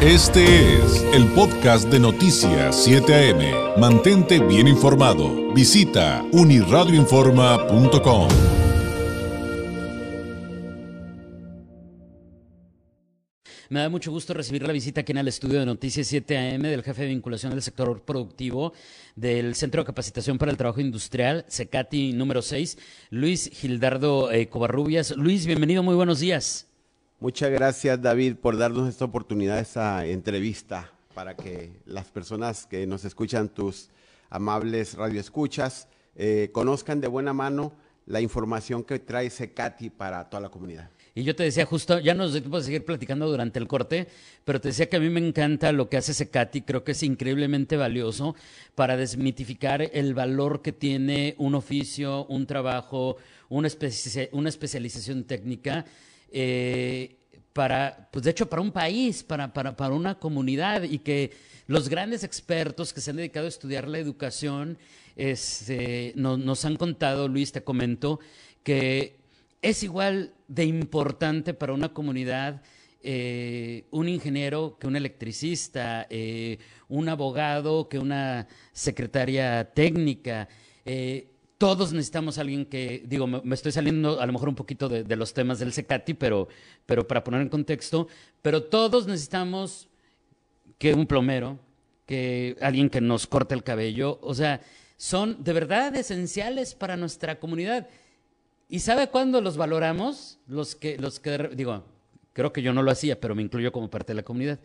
Este es el podcast de Noticias 7 AM. Mantente bien informado. Visita uniradioinforma.com. Me da mucho gusto recibir la visita aquí en el estudio de Noticias 7 AM del jefe de vinculación del sector productivo del Centro de Capacitación para el Trabajo Industrial, CECATI número 6, Luis Gildardo eh, Covarrubias. Luis, bienvenido, muy buenos días. Muchas gracias David por darnos esta oportunidad, esta entrevista, para que las personas que nos escuchan, tus amables radioescuchas, eh, conozcan de buena mano la información que trae CECATI para toda la comunidad. Y yo te decía justo, ya nos vamos a seguir platicando durante el corte, pero te decía que a mí me encanta lo que hace Secati, creo que es increíblemente valioso para desmitificar el valor que tiene un oficio, un trabajo, una especialización técnica. Eh, para, pues de hecho, para un país, para, para, para, una comunidad y que los grandes expertos que se han dedicado a estudiar la educación este, nos han contado, Luis, te comento, que es igual de importante para una comunidad eh, un ingeniero que un electricista, eh, un abogado que una secretaria técnica. Eh, todos necesitamos a alguien que, digo, me, estoy saliendo a lo mejor un poquito de, los temas del SECATI, pero, pero para poner en contexto, pero todos necesitamos que un plomero, que alguien que nos corte el cabello, o sea, son de verdad esenciales para nuestra comunidad. ¿Y sabe cuándo los valoramos? Los que, los que, digo, creo que yo no lo hacía, pero me incluyo como parte de la comunidad.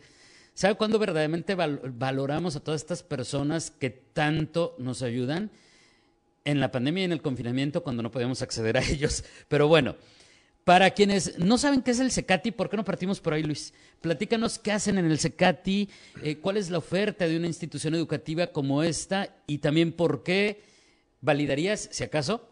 ¿Sabe cuándo verdaderamente valoramos a todas estas personas que tanto nos ayudan? En la pandemia y en el confinamiento cuando no podíamos acceder a ellos. Pero bueno, para quienes no saben qué es el SECATI, ¿por qué no partimos por ahí, Luis? Platícanos qué hacen en el SECATI, eh, cuál es la oferta de una institución educativa como esta y también por qué validarías, si acaso,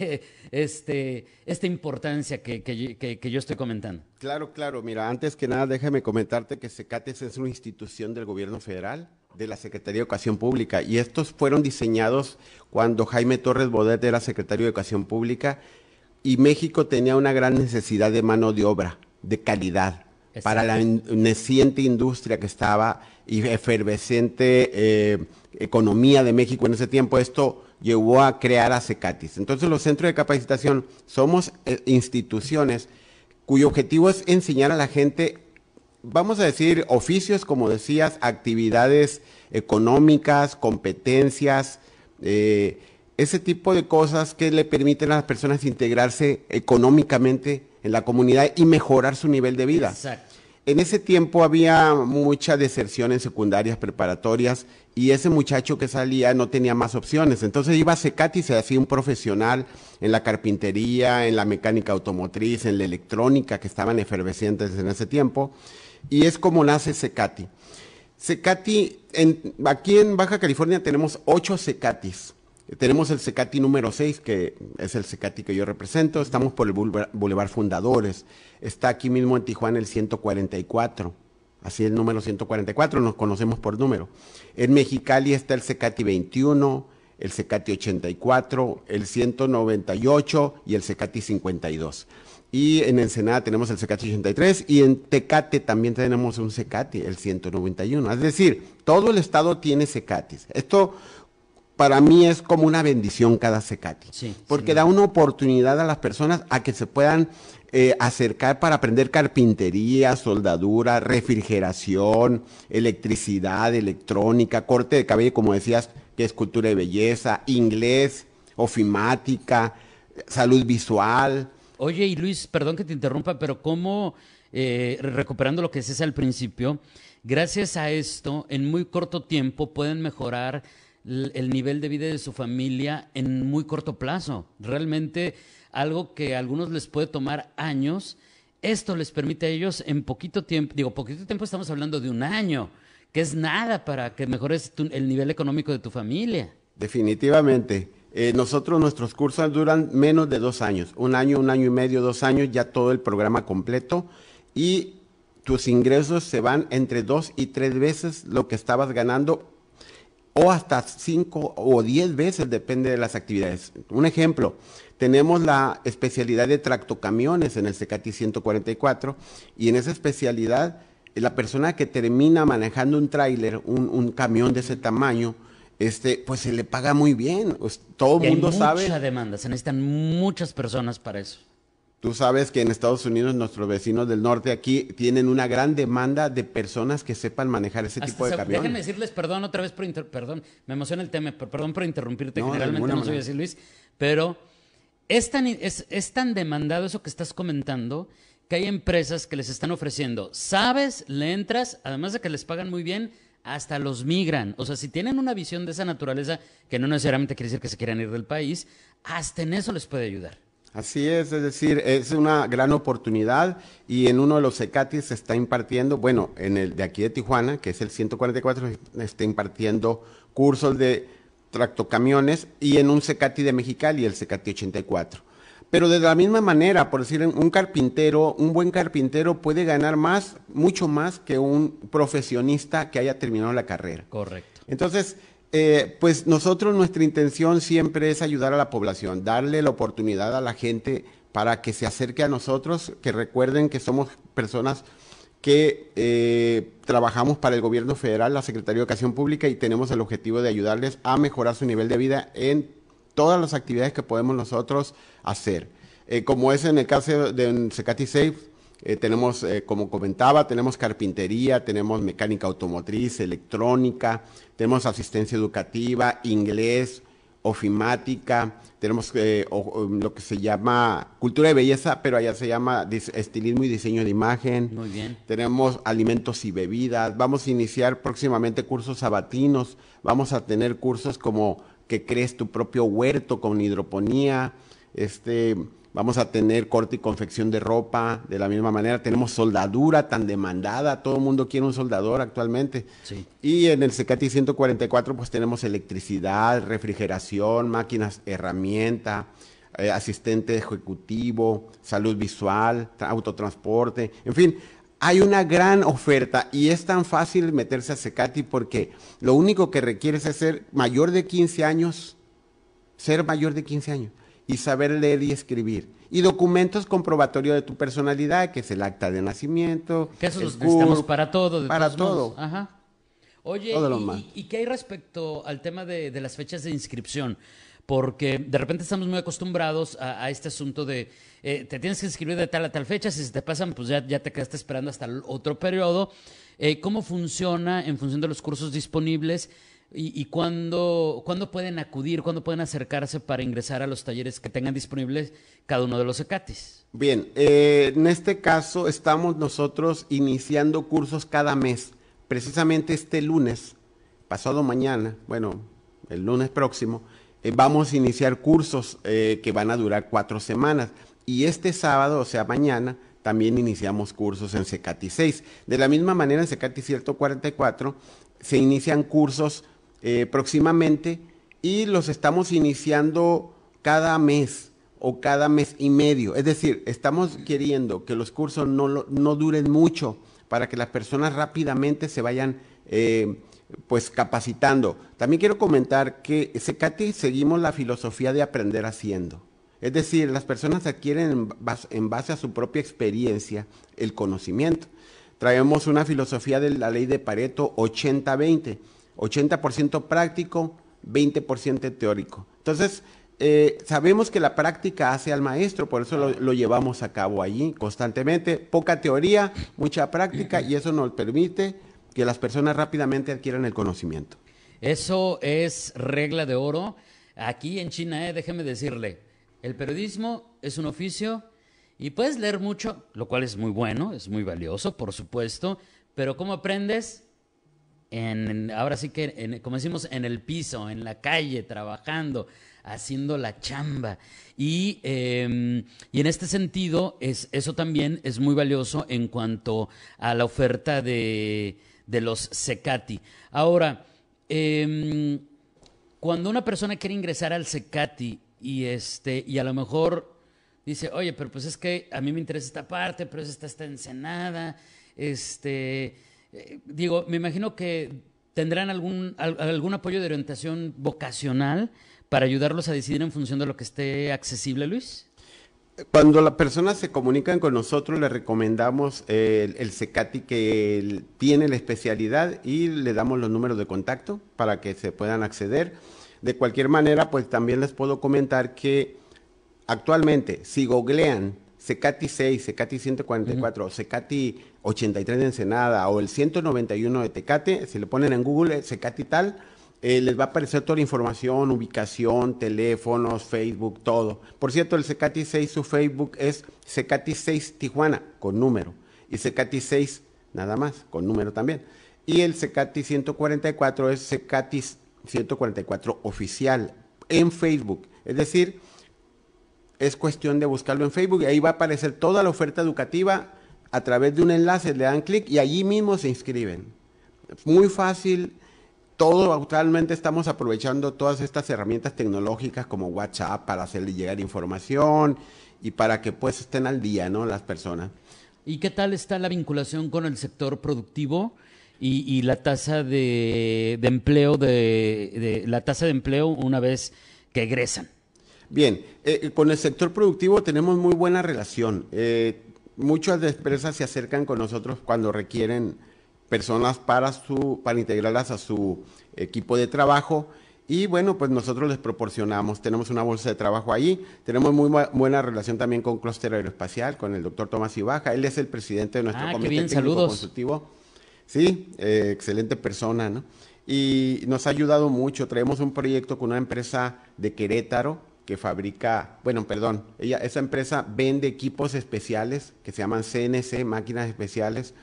este, esta importancia que, que, yo estoy comentando. Claro, claro. Mira, antes que nada, déjame comentarte que SECATI es una institución del gobierno federal de la Secretaría de Educación Pública y estos fueron diseñados cuando Jaime Torres Bodet era secretario de Educación Pública y México tenía una gran necesidad de mano de obra, de calidad, para la naciente industria que estaba y efervescente eh, economía de México en ese tiempo. Esto llevó a crear a CECATIS. Entonces los centros de capacitación somos eh, instituciones cuyo objetivo es enseñar a la gente vamos a decir, oficios, como decías, actividades económicas, competencias, eh, ese tipo de cosas que le permiten a las personas integrarse económicamente en la comunidad y mejorar su nivel de vida. Exacto. En ese tiempo había mucha deserción en secundarias preparatorias y ese muchacho que salía no tenía más opciones. Entonces iba a Secati y se hacía un profesional en la carpintería, en la mecánica automotriz, en la electrónica, que estaban efervescentes en ese tiempo y es como nace Secati. Secati, aquí en Baja California tenemos ocho Secatis. Tenemos el Secati número 6, que es el Secati que yo represento. Estamos por el Boulevard Fundadores. Está aquí mismo en Tijuana el 144. Así el número 144, nos conocemos por número. En Mexicali está el Secati 21, el Secati 84, el 198 y el Secati 52 y en Ensenada tenemos el CECATI 83 y en Tecate también tenemos un CECATI, el 191. Es decir, todo el estado tiene CECATIs. Esto para mí es como una bendición cada CECATI, porque da una oportunidad a las personas a que se puedan eh, acercar para aprender carpintería, soldadura, refrigeración, electricidad, electrónica, corte de cabello, como decías, que es cultura de belleza, inglés, ofimática, salud visual, Oye, y Luis, perdón que te interrumpa, pero ¿cómo, eh, recuperando lo que decías al principio, gracias a esto, en muy corto tiempo pueden mejorar el nivel de vida de su familia en muy corto plazo? Realmente algo que a algunos les puede tomar años, esto les permite a ellos en poquito tiempo, digo, poquito tiempo estamos hablando de un año, que es nada para que mejores el nivel económico de tu familia. Definitivamente. Eh, nosotros, nuestros cursos duran menos de dos años, un año, un año y medio, dos años, ya todo el programa completo y tus ingresos se van entre dos y tres veces lo que estabas ganando o hasta cinco o diez veces, depende de las actividades. Un ejemplo, tenemos la especialidad de tractocamiones en el CECATI 144 y en esa especialidad la persona que termina manejando un tráiler, un, un camión de ese tamaño, este, pues se le paga muy bien. Pues, todo el mundo sabe. Mucha demanda, se necesitan muchas personas para eso. Tú sabes que en Estados Unidos nuestros vecinos del norte aquí tienen una gran demanda de personas que sepan manejar ese tipo de camiones. Déjenme decirles perdón otra vez por perdón, me emociona el tema, perdón por interrumpirte, generalmente no soy así Luis, pero es tan, es, es tan demandado eso que estás comentando que hay empresas que les están ofreciendo, sabes, le entras, además de que les pagan muy bien, hasta los migran. O sea, si tienen una visión de esa naturaleza, que no necesariamente quiere decir que se quieran ir del país, hasta en eso les puede ayudar. Así es, es decir, es una gran oportunidad y en uno de los CECATIS se está impartiendo, bueno, en el de aquí de Tijuana, que es el 144, está impartiendo cursos de tractocamiones y en un CECATI de Mexicali, el CECATI 84. Pero de la misma manera, por decir, un carpintero, un buen carpintero puede ganar más, mucho más que un profesionista que haya terminado la carrera. Correcto. Entonces, eh, pues nosotros nuestra intención siempre es ayudar a la población, darle la oportunidad a la gente para que se acerque a nosotros, que recuerden que somos personas que eh, trabajamos para el gobierno federal, la Secretaría de Educación Pública, y tenemos el objetivo de ayudarles a mejorar su nivel de vida en todas las actividades que podemos nosotros hacer. Eh, como es en el caso de Secati Safe, eh, tenemos, eh, como comentaba, tenemos carpintería, tenemos mecánica automotriz, electrónica, tenemos asistencia educativa, inglés, ofimática, tenemos lo que se llama cultura de belleza, pero allá se llama estilismo y diseño de imagen. Muy bien. Tenemos alimentos y bebidas. Vamos a iniciar próximamente cursos sabatinos. Vamos a tener cursos como que crees tu propio huerto con hidroponía, este, vamos a tener corte y confección de ropa de la misma manera, tenemos soldadura tan demandada, todo el mundo quiere un soldador actualmente. Y en el CECATI 144 pues tenemos electricidad, refrigeración, máquinas, herramienta, eh, asistente ejecutivo, salud visual, autotransporte, en fin, hay una gran oferta y es tan fácil meterse a Secati porque lo único que requiere es ser mayor de 15 años, ser mayor de 15 años y saber leer y escribir. Y documentos comprobatorios de tu personalidad, que es el acta de nacimiento. Que eso los necesitamos para todo. para todo. Ajá. Oye, y, qué hay respecto al tema de, de las fechas de inscripción? porque de repente estamos muy acostumbrados a, este asunto de eh, te tienes que inscribir de tal a tal fecha, si se te pasan, pues ya, ya te quedaste esperando hasta el otro periodo. Eh, ¿Cómo funciona en función de los cursos disponibles? ¿Y, y cuándo, cuándo, pueden acudir, cuándo pueden acercarse para ingresar a los talleres que tengan disponibles cada uno de los ECATIS? Bien, eh, en este caso estamos nosotros iniciando cursos cada mes. Precisamente este lunes, pasado mañana, bueno, el lunes próximo, eh, vamos a iniciar cursos eh, que van a durar cuatro semanas. Y este sábado, o sea, mañana, también iniciamos cursos en Secati 6. De la misma manera, en Secati 144 se inician cursos eh, próximamente y los estamos iniciando cada mes o cada mes y medio. Es decir, estamos queriendo que los cursos no, no duren mucho para que las personas rápidamente se vayan pues capacitando. También quiero comentar que Secati seguimos la filosofía de aprender haciendo. Es decir, las personas adquieren en base, a su propia experiencia el conocimiento. Traemos una filosofía de la ley de Pareto 80-20, 80%, práctico, 20% teórico. Entonces, eh, sabemos que la práctica hace al maestro, por eso lo, llevamos a cabo allí constantemente. Poca teoría, mucha práctica y eso nos permite que las personas rápidamente adquieran el conocimiento. Eso es regla de oro. Aquí en China, eh, déjeme decirle, el periodismo es un oficio y puedes leer mucho, lo cual es muy bueno, es muy valioso, por supuesto, pero ¿cómo aprendes? Ahora sí que, como decimos, en el piso, en la calle, trabajando, haciendo la chamba. Y, em, y en este sentido, es, eso también es muy valioso en cuanto a la oferta de, de los Secati. Ahora, em, cuando una persona quiere ingresar al Secati y, este, y a lo mejor dice, oye, pero pues es que a mí me interesa esta parte, pero es esta está ensenada, este, eh, digo, me imagino que tendrán algún, algún apoyo de orientación vocacional para ayudarlos a decidir en función de lo que esté accesible, Luis. Cuando las personas se comunican con nosotros, le recomendamos el, el, CECATI que tiene la especialidad y le damos los números de contacto para que se puedan acceder. De cualquier manera, pues también les puedo comentar que actualmente, si googlean CECATI 6, CECATI 144, CECATI 83 de Ensenada o el 191 de Tecate, si le ponen en Google CECATI tal, eh, les va a aparecer toda la información, ubicación, teléfonos, Facebook, todo. Por cierto, el CECATI 6, su Facebook es CECATI 6 Tijuana, con número, y CECATI 6 nada más, con número también. Y el CECATI 144 es CECATI 144 oficial en Facebook. Es decir, es cuestión de buscarlo en Facebook y ahí va a aparecer toda la oferta educativa a través de un enlace, le dan clic y allí mismo se inscriben. Muy fácil, todo actualmente estamos aprovechando todas estas herramientas tecnológicas como WhatsApp para hacerle llegar información y para que pues estén al día, ¿no? Las personas. ¿Y qué tal está la vinculación con el sector productivo y, la tasa de, empleo de, la tasa de empleo una vez que egresan? Bien, eh, con el sector productivo tenemos muy buena relación. Eh, muchas empresas se acercan con nosotros cuando requieren personas para, su, para integrarlas a su equipo de trabajo. Y bueno, pues nosotros les proporcionamos, tenemos una bolsa de trabajo ahí, tenemos muy buena relación también con Cluster Aeroespacial, con el doctor Tomás Ibaja, él es el presidente de nuestro ah, comité bien, técnico saludos. consultivo. Sí, eh, excelente persona, ¿no? Y nos ha ayudado mucho, traemos un proyecto con una empresa de Querétaro que fabrica, bueno, perdón, ella, esa empresa vende equipos especiales que se llaman CNC, máquinas especiales,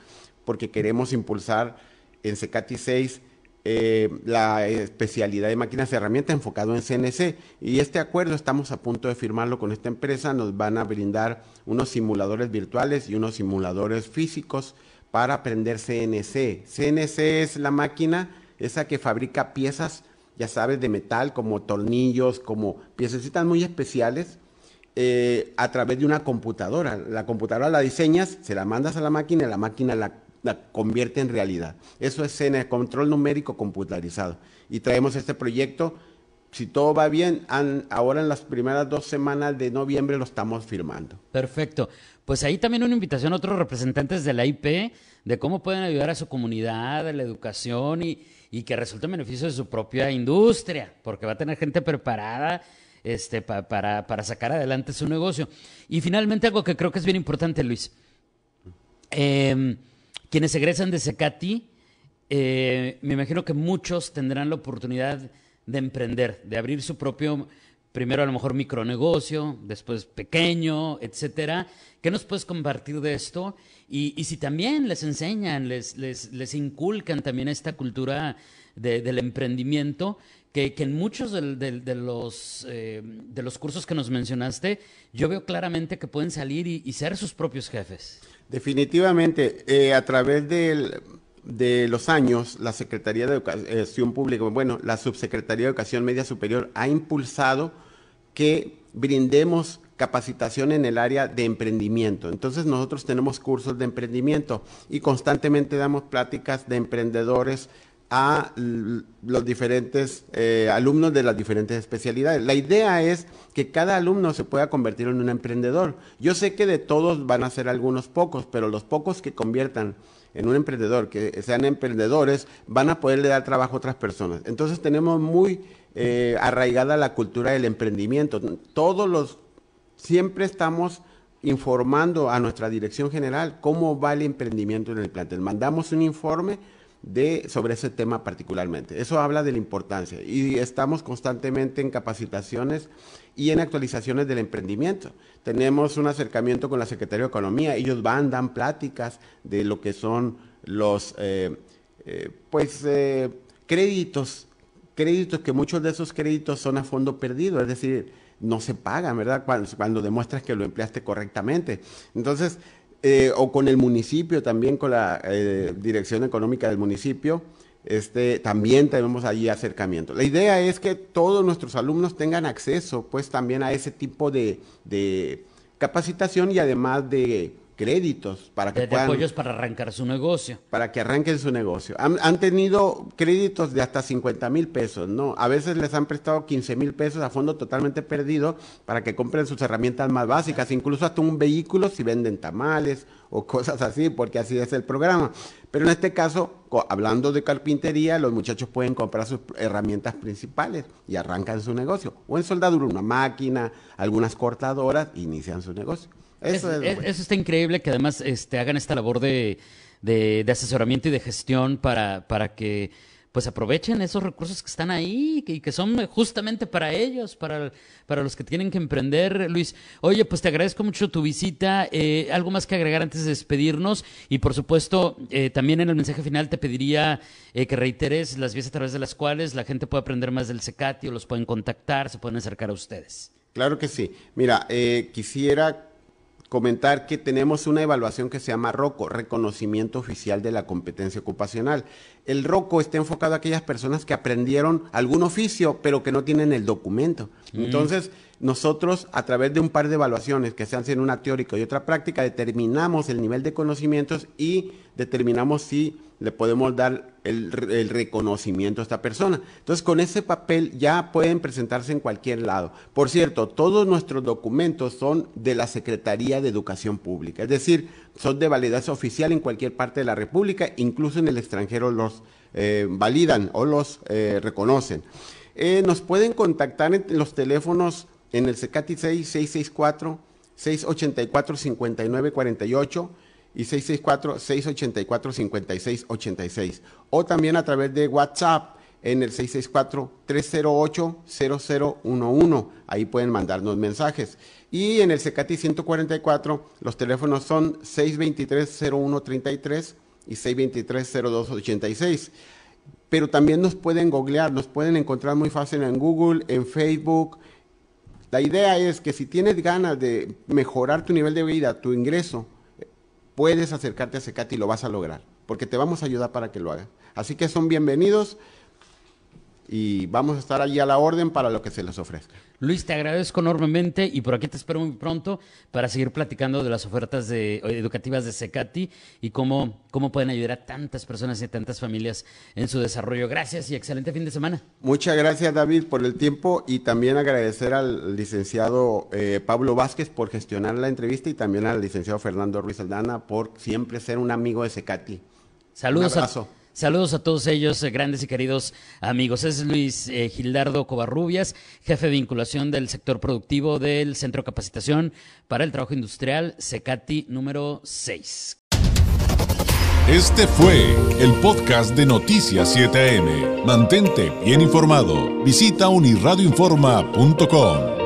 porque queremos impulsar en CECATI 6 eh, la especialidad de máquinas y herramientas enfocado en CNC. Y este acuerdo estamos a punto de firmarlo con esta empresa. Nos van a brindar unos simuladores virtuales y unos simuladores físicos para aprender CNC. CNC es la máquina, esa que fabrica piezas, ya sabes, de metal, como tornillos, como piececitas muy especiales, eh, a través de una computadora. La computadora la diseñas, se la mandas a la máquina y la máquina la la convierte en realidad. Eso es en control numérico computarizado. Y traemos este proyecto, si todo va bien, ahora en las primeras dos semanas de noviembre lo estamos firmando. Perfecto. Pues ahí también una invitación a otros representantes de la IP de cómo pueden ayudar a su comunidad, a la educación y, que resulte en beneficio de su propia industria, porque va a tener gente preparada este, para, para sacar adelante su negocio. Y finalmente algo que creo que es bien importante, Luis. Eh, quienes egresan de Secati, eh, me imagino que muchos tendrán la oportunidad de emprender, de abrir su propio, primero a lo mejor micronegocio, después pequeño, etcétera. ¿Qué nos puedes compartir de esto? Y, si también les enseñan, les, les, inculcan también esta cultura del emprendimiento, que, en muchos de, los, eh, de los cursos que nos mencionaste, yo veo claramente que pueden salir y ser sus propios jefes. Definitivamente, eh, a través de los años, la Secretaría de Educación Pública, bueno, la Subsecretaría de Educación Media Superior ha impulsado que brindemos capacitación en el área de emprendimiento. Entonces nosotros tenemos cursos de emprendimiento y constantemente damos pláticas de emprendedores a los diferentes eh, alumnos de las diferentes especialidades. La idea es que cada alumno se pueda convertir en un emprendedor. Yo sé que de todos van a ser algunos pocos, pero los pocos que conviertan en un emprendedor, que sean emprendedores, van a poderle dar trabajo a otras personas. Entonces tenemos muy eh, arraigada la cultura del emprendimiento. Todos los, siempre estamos informando a nuestra dirección general cómo va el emprendimiento en el plantel. Mandamos un informe de, sobre ese tema particularmente. Eso habla de la importancia y estamos constantemente en capacitaciones y en actualizaciones del emprendimiento. Tenemos un acercamiento con la Secretaría de Economía, ellos van, dan pláticas de lo que son los eh, eh, pues eh, créditos, créditos que muchos de esos créditos son a fondo perdido, es decir, no se pagan, ¿verdad? Cuando, cuando demuestras que lo empleaste correctamente. Entonces, eh, o con el municipio, también con la eh, dirección económica del municipio, este, también tenemos allí acercamiento. La idea es que todos nuestros alumnos tengan acceso, pues, también a ese tipo de, capacitación y además de créditos para que de, puedan, apoyos para arrancar su negocio. para que arranquen su negocio. Han, han tenido créditos de hasta 50 mil pesos, ¿no? A veces les han prestado 15 mil pesos a fondo totalmente perdido para que compren sus herramientas más básicas, incluso hasta un vehículo si venden tamales o cosas así, porque así es el programa. Pero en este caso, hablando de carpintería, los muchachos pueden comprar sus herramientas principales y arrancan su negocio. O en soldadura, una máquina, algunas cortadoras, inician su negocio. Eso Es- es, lo es- bueno. eso está increíble que además este, hagan esta labor de, de- de asesoramiento y de gestión para, para que pues aprovechen esos recursos que están ahí y que son justamente para ellos, para, para los que tienen que emprender. Luis, oye, pues te agradezco mucho tu visita. Eh, algo más que agregar antes de despedirnos y por supuesto eh, también en el mensaje final te pediría eh, que reiteres las vías a través de las cuales la gente puede aprender más del CECATI o los pueden contactar, se pueden acercar a ustedes. Claro que sí. Mira, eh, quisiera comentar que tenemos una evaluación que se llama ROCO, Reconocimiento Oficial de la Competencia Ocupacional. El ROCO está enfocado a aquellas personas que aprendieron algún oficio, pero que no tienen el documento. Entonces, nosotros, a través de un par de evaluaciones que se hacen una teórica y otra práctica, determinamos el nivel de conocimientos y determinamos si le podemos dar el, el reconocimiento a esta persona. Entonces, con ese papel ya pueden presentarse en cualquier lado. Por cierto, todos nuestros documentos son de la Secretaría de Educación Pública, es decir, son de validez oficial en cualquier parte de la República, incluso en el extranjero los eh, validan o los eh, reconocen. Eh, nos pueden contactar en los teléfonos en el CECATI 6 664 684 5948 y 664-684-5686. O también a través de WhatsApp en el 664-308-0011. Ahí pueden mandarnos mensajes. Y en el CECATI 144, los teléfonos son 623-0133 y 623-0286. Pero también nos pueden googlear, nos pueden encontrar muy fácil en Google, en Facebook. La idea es que si tienes ganas de mejorar tu nivel de vida, tu ingreso, puedes acercarte a Secati y lo vas a lograr, porque te vamos a ayudar para que lo hagas. Así que son bienvenidos y vamos a estar allí a la orden para lo que se les ofrezca. Luis, te agradezco enormemente y por aquí te espero muy pronto para seguir platicando de las ofertas de- educativas de Secati y cómo, cómo pueden ayudar a tantas personas y a tantas familias en su desarrollo. Gracias y excelente fin de semana. Muchas gracias David por el tiempo y también agradecer al licenciado eh, Pablo Vázquez por gestionar la entrevista y también al licenciado Fernando Ruiz Aldana por siempre ser un amigo de Secati. Saludos Un a, abrazo. Saludos a todos ellos, eh, grandes y queridos amigos. Es Luis eh, Gildardo Covarrubias, jefe de vinculación del sector productivo del Centro de Capacitación para el Trabajo Industrial, Secati número 6. Este fue el podcast de Noticias 7am. Mantente bien informado. Visita unirradioinforma.com.